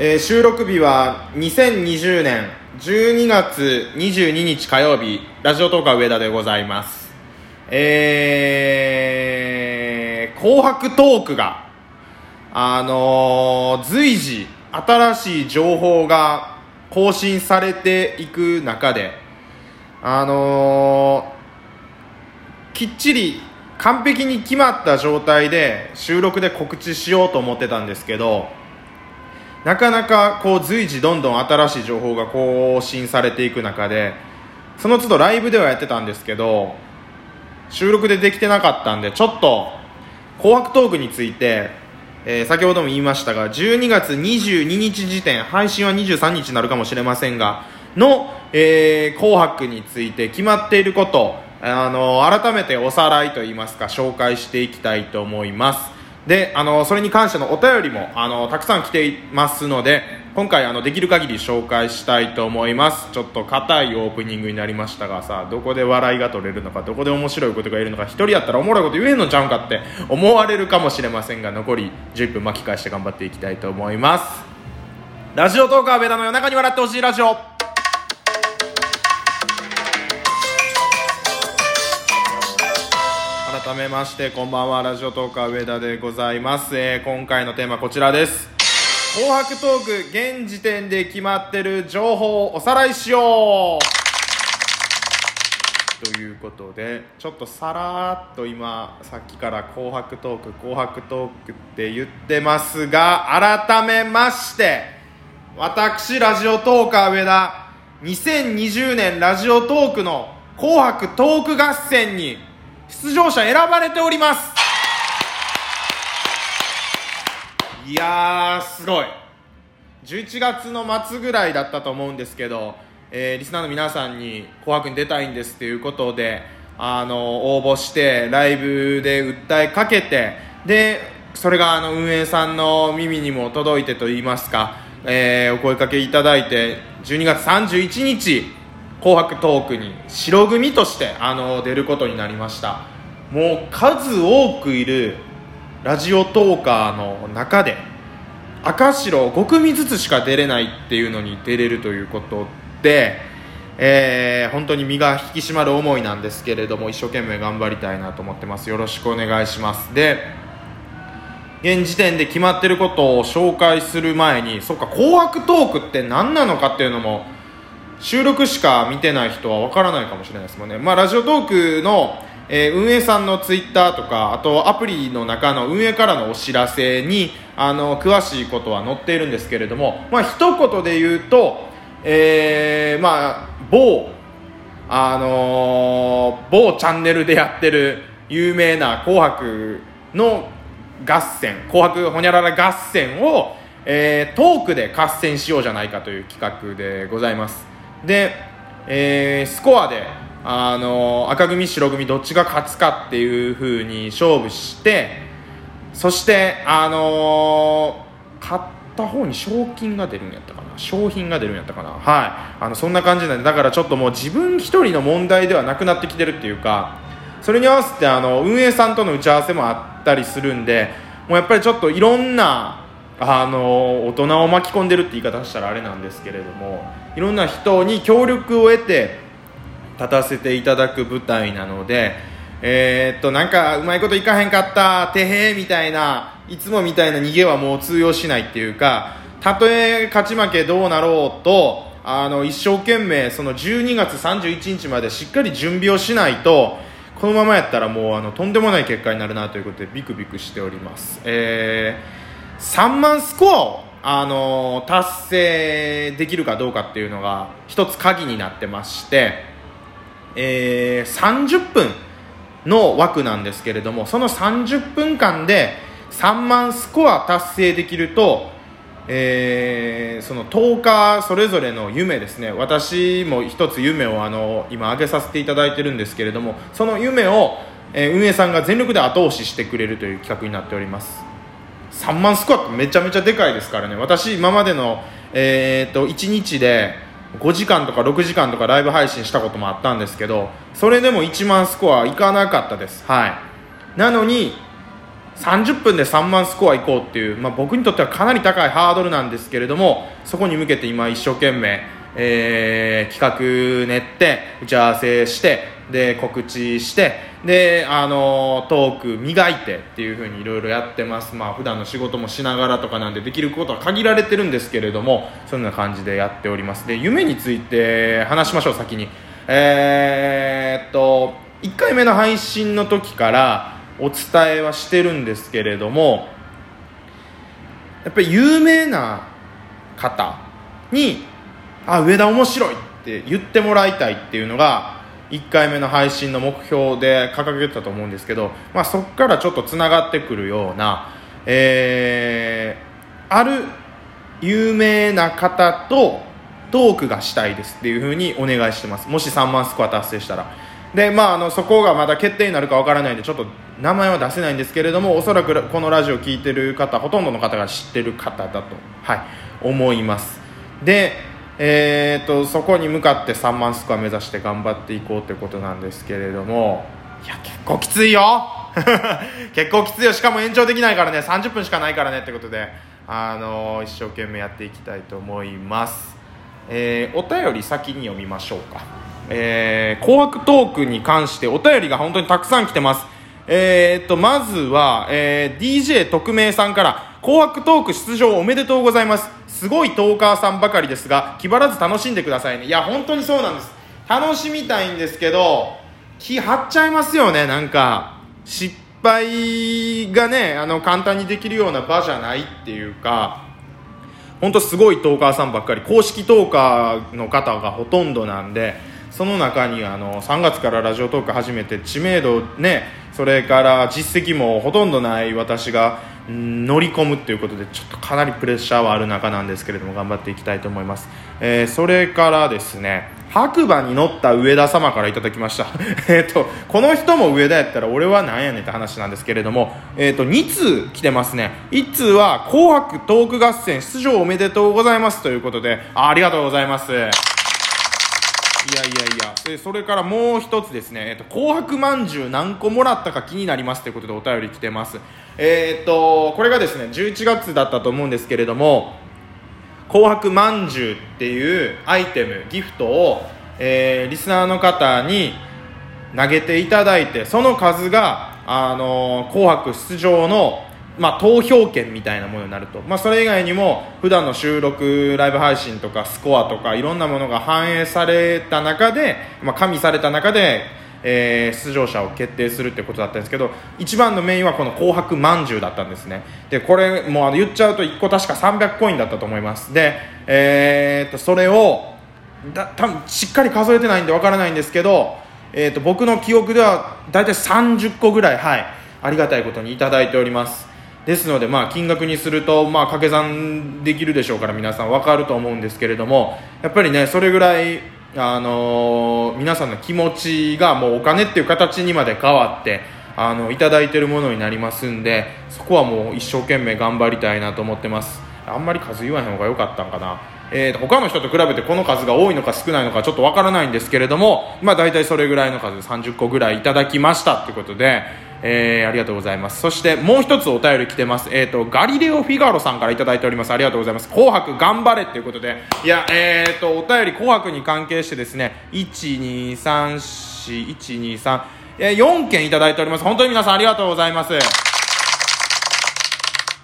えー収録日は2020年12月22日火曜日ラジオトーカー上田でございます。えー、紅白トークがあのー随時新しい情報が更新されていく中であのーきっちり完璧に決まった状態で収録で告知しようと思ってたんですけどなかなかこう随時どんどん新しい情報が更新されていく中でその都度ライブではやってたんですけど収録でできてなかったんでちょっと「紅白トーク」について、えー先ほども言いましたが12月22日時点配信は23日になるかもしれませんがの、えー紅白について決まっていることあの改めておさらいといいますか紹介していきたいと思います。であのそれに関してのお便りもあのたくさん来ていますので今回あのできる限り紹介したいと思います。ちょっと硬いオープニングになりましたがさどこで笑いが取れるのかどこで面白いことが言えるのか一人やったらおもろいこと言えんのちゃうんかって思われるかもしれませんが残り10分巻き返して頑張っていきたいと思います。ラジオトーカー上田の夜中に笑ってほしいラジオ。改めましてこんばんは。ラジオトーカー上田でございます、えー今回のテーマこちらです。紅白トーク現時点で決まってる情報をおさらいしよう。ということでちょっとさらっと今さっきから「紅白トーク紅白トーク」って言ってますが改めまして私ラジオトーカー上田2020年ラジオトークの「紅白トーク合戦」に出場者選ばれております。いやーすごい。11月の末ぐらいだったと思うんですけど、えーリスナーの皆さんに「紅白」に出たいんですっていうことであの応募してライブで訴えかけてでそれがあの運営さんの耳にも届いてといいますか、えーお声かけいただいて12月31日「紅白トーク」に白組としてあの出ることになりました。もう数多くいるラジオトーカーの中で赤白5組ずつしか出れないっていうのに出れるということで、えー本当に身が引き締まる思いなんですけれども一生懸命頑張りたいなと思ってます。よろしくお願いします。で現時点で決まってることを紹介する前にそっか紅白トークって何なのかっていうのも収録しか見てない人は分からないかもしれないですもんね、まあ、ラジオトークの、えー運営さんのツイッターとかあとアプリの中の運営からのお知らせにあの詳しいことは載っているんですけれども、まあ一言で言うと、えーまあ、某あのー某チャンネルでやってる有名な「紅白」の合戦「紅白ほにゃらら合戦を」えートークで合戦しようじゃないかという企画でございます。で、えースコアで、あの赤組白組どっちが勝つかっていう風に勝負してそしてあのー勝った方に賞金が出るんやったかな。商品が出るんやったかな。はい。あのそんな感じなんでだからちょっともう自分一人の問題ではなくなってきてるっていうかそれに合わせてあの運営さんとの打ち合わせもあったりするんでもうやっぱりちょっといろんなあの大人を巻き込んでるって言い方したらあれなんですけれどもいろんな人に協力を得て立たせていただく舞台なのでえーっとなんかうまいこといかへんかったてへーみたいないつもみたいな逃げはもう通用しないっていうかたとえ勝ち負けどうなろうとあの一生懸命その12月31日までしっかり準備をしないとこのままやったらもうあのとんでもない結果になるなということでビクビクしております、えー、3万スコアをあの達成できるかどうかっていうのが一つ鍵になってましてえー30分の枠なんですけれどもその30分間で3万スコア達成できると、えーその10日それぞれの夢ですね。私も一つ夢をあの今挙げさせていただいてるんですけれどもその夢を、えー運営さんが全力で後押ししてくれるという企画になっております。3万スコアってめちゃめちゃでかいですからね。私今までの、えー、と1日で5時間とか6時間とかライブ配信したこともあったんですけどそれでも1万スコアいかなかったです。はい。なのに30分で3万スコア行こうっていう、まあ、僕にとってはかなり高いハードルなんですけれどもそこに向けて今一生懸命、えー、企画練って打ち合わせしてで告知してであのトーク磨いてっていう風にいろいろやってます。まあ普段の仕事もしながらとかなんでできることは限られてるんですけれどもそんな感じでやっております。で夢について話しましょう先に。えー、っと1回目の配信の時からお伝えはしてるんですけれどもやっぱり有名な方に「あ上田面白い」って言ってもらいたいっていうのが1回目の配信の目標で掲げてたと思うんですけど、まあ、そこからちょっとつながってくるような、えー、ある有名な方とトークがしたいですっていうふうにお願いしてます。もし3万スコア達成したら。でまああのそこがまだ決定になるかわからないんでちょっと名前は出せないんですけれどもおそらくこのラジオ聴いてる方ほとんどの方が知ってる方だと、はい、思います。で、えーと、そこに向かって3万スコア目指して頑張っていこうということなんですけれどもいや結構きついよ。結構きついよ。しかも延長できないからね。30分しかないからねってことで、あのー、一生懸命やっていきたいと思います、えー、お便り先に読みましょうか。えー、紅白トークに関してお便りが本当にたくさん来てます。えー、っと、まずは、えー、DJ 特命さんから、紅白トーク出場おめでとうございます。すごいトーカーさんばかりですが、気張らず楽しんでくださいね。いや、本当にそうなんです。楽しみたいんですけど、気張っちゃいますよね、なんか。失敗がね、あの、簡単にできるような場じゃないっていうか、本当すごいトーカーさんばっかり、公式トーカーの方がほとんどなんで、その中にあの3月からラジオトーク始めて知名度ねそれから実績もほとんどない私が乗り込むっていうことでちょっとかなりプレッシャーはある中なんですけれども頑張っていきたいと思います、えー、それからですね白馬に乗った上田様からいただきました。えっとこの人も上田やったら俺はなんやねんって話なんですけれども、えー、と2通来てますね。1通は「紅白トーク合戦出場おめでとうございます」ということであありがとうございます。いやいやいや。でそれからもう一つですね、えっと、紅白まんじゅう何個もらったか気になりますということでお便り来てます。えー、っとこれがですね11月だったと思うんですけれども紅白まんじゅうっていうアイテムギフトを、えー、リスナーの方に投げていただいてその数があの紅白出場のまあ、投票権みたいなものになると、まあ、それ以外にも普段の収録ライブ配信とかスコアとかいろんなものが反映された中で、まあ、加味された中で、えー、出場者を決定するってことだったんですけど一番のメインはこの紅白まんじゅうだったんですね。でこれもうあの言っちゃうと1個確か300コインだったと思います。で、えー、っとそれをだ多分しっかり数えてないんでわからないんですけど、えー、っと僕の記憶では大体30個ぐらいはいありがたいことにいただいております。ですので、まあ、金額にすると、まあ、掛け算できるでしょうから皆さん分かると思うんですけれどもやっぱりねそれぐらい、あの、皆さんの気持ちがもうお金っていう形にまで変わってあのいただいてるものになりますんでそこはもう一生懸命頑張りたいなと思ってます。あんまり数言わへん方が良かったんかな。えー、他の人と比べてこの数が多いのか少ないのかちょっとわからないんですけれども、まあ、大体それぐらいの数30個ぐらいいただきましたということで、えー、ありがとうございます。そしてもう一つお便り来てます、えーと、ガリレオ・フィガロさんから頂いております。ありがとうございます。紅白頑張れということで。いやえーとお便り紅白に関係してですね1234123 4件いただいております。本当に皆さんありがとうございます。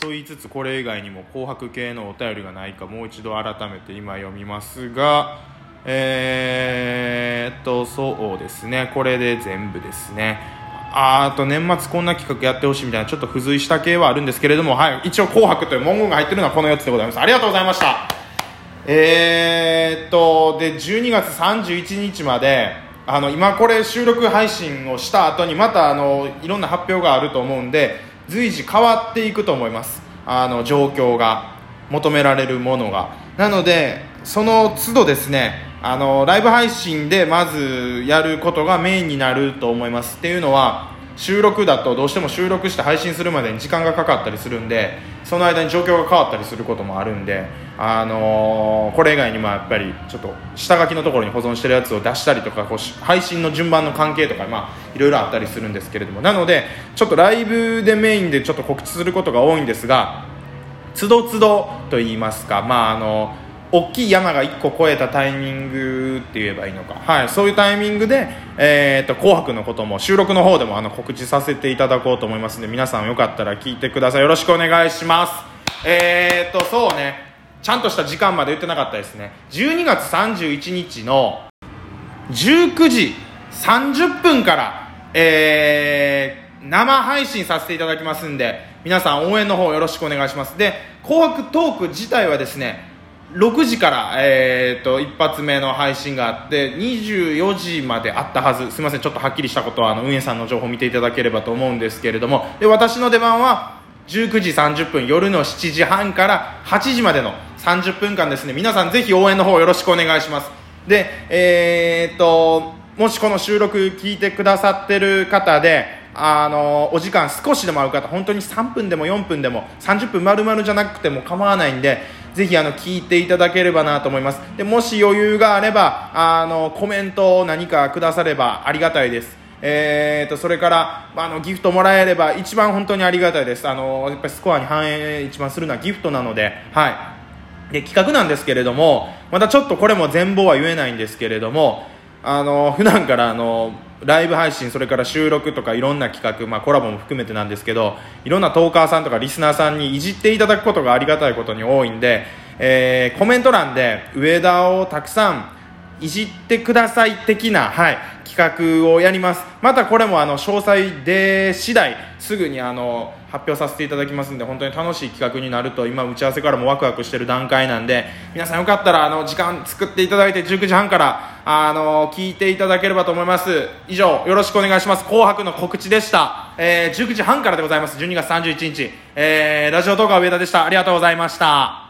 と言いつつこれ以外にも紅白系のお便りがないかもう一度改めて今読みますがえー、っとそうですね。これで全部ですね。あと年末こんな企画やってほしいみたいなちょっと付随した系はあるんですけれども、はい、一応「紅白」という文言が入ってるのはこの4つでございます。ありがとうございました。えー、っとで12月31日まであの今これ収録配信をした後にまたあのいろんな発表があると思うんで随時変わっていくと思います。あの状況が求められるものが。なのでその都度ですねあのライブ配信でまずやることがメインになると思います。っていうのは収録だとどうしても収録して配信するまでに時間がかかったりするんでその間に状況が変わったりすることもあるんで、あのーこれ以外にもやっぱりちょっと下書きのところに保存してるやつを出したりとかこう配信の順番の関係とか、まあ、いろいろあったりするんですけれども。なのでちょっとライブでメインでちょっと告知することが多いんですがつどつどと言いますか、まあ、あの大きい山が1個越えたタイミングって言えばいいのか、はい、そういうタイミングで、えー、と紅白のことも収録の方でもあの告知させていただこうと思いますので皆さんよかったら聞いてください。よろしくお願いします。えー、とそうね。ちゃんとした時間まで言ってなかったですね。12月31日の19時30分から、えー生配信させていただきますんで皆さん応援の方よろしくお願いします。で紅白トーク自体はですね6時から、えー、と一発目の配信があって24時まであったはず。すみませんちょっとはっきりしたことはあの運営さんの情報を見ていただければと思うんですけれども。で私の出番は19時30分夜の7時半から8時までの30分間ですね。皆さんぜひ応援の方よろしくお願いします。でえー、っともしこの収録聞いてくださってる方であのお時間少しでも合う方本当に3分でも4分でも30分丸々じゃなくても構わないんでぜひあの聞いていただければなと思います。でもし余裕があればあのコメントを何かくださればありがたいです。えー、とそれから、あのギフトもらえれば一番本当にありがたいです。あのやっぱりスコアに反映一番するのはギフトなので、はい、で企画なんですけれどもまたちょっとこれも全貌は言えないんですけれどもあの普段からあのライブ配信それから収録とかいろんな企画、まあ、コラボも含めてなんですけどいろんなトーカーさんとかリスナーさんにいじっていただくことがありがたいことに多いんで、えーコメント欄で上田をたくさんいじってください的な、はい、企画をやります。またこれもあの詳細で次第すぐにあの発表させていただきますんで本当に楽しい企画になると今打ち合わせからもワクワクしてる段階なんで皆さんよかったらあの時間作っていただいて19時半からあの聞いていただければと思います。以上よろしくお願いします。紅白の告知でした、えー19時半からでございます。12月31日、えーラジオ動画上田でした。ありがとうございました。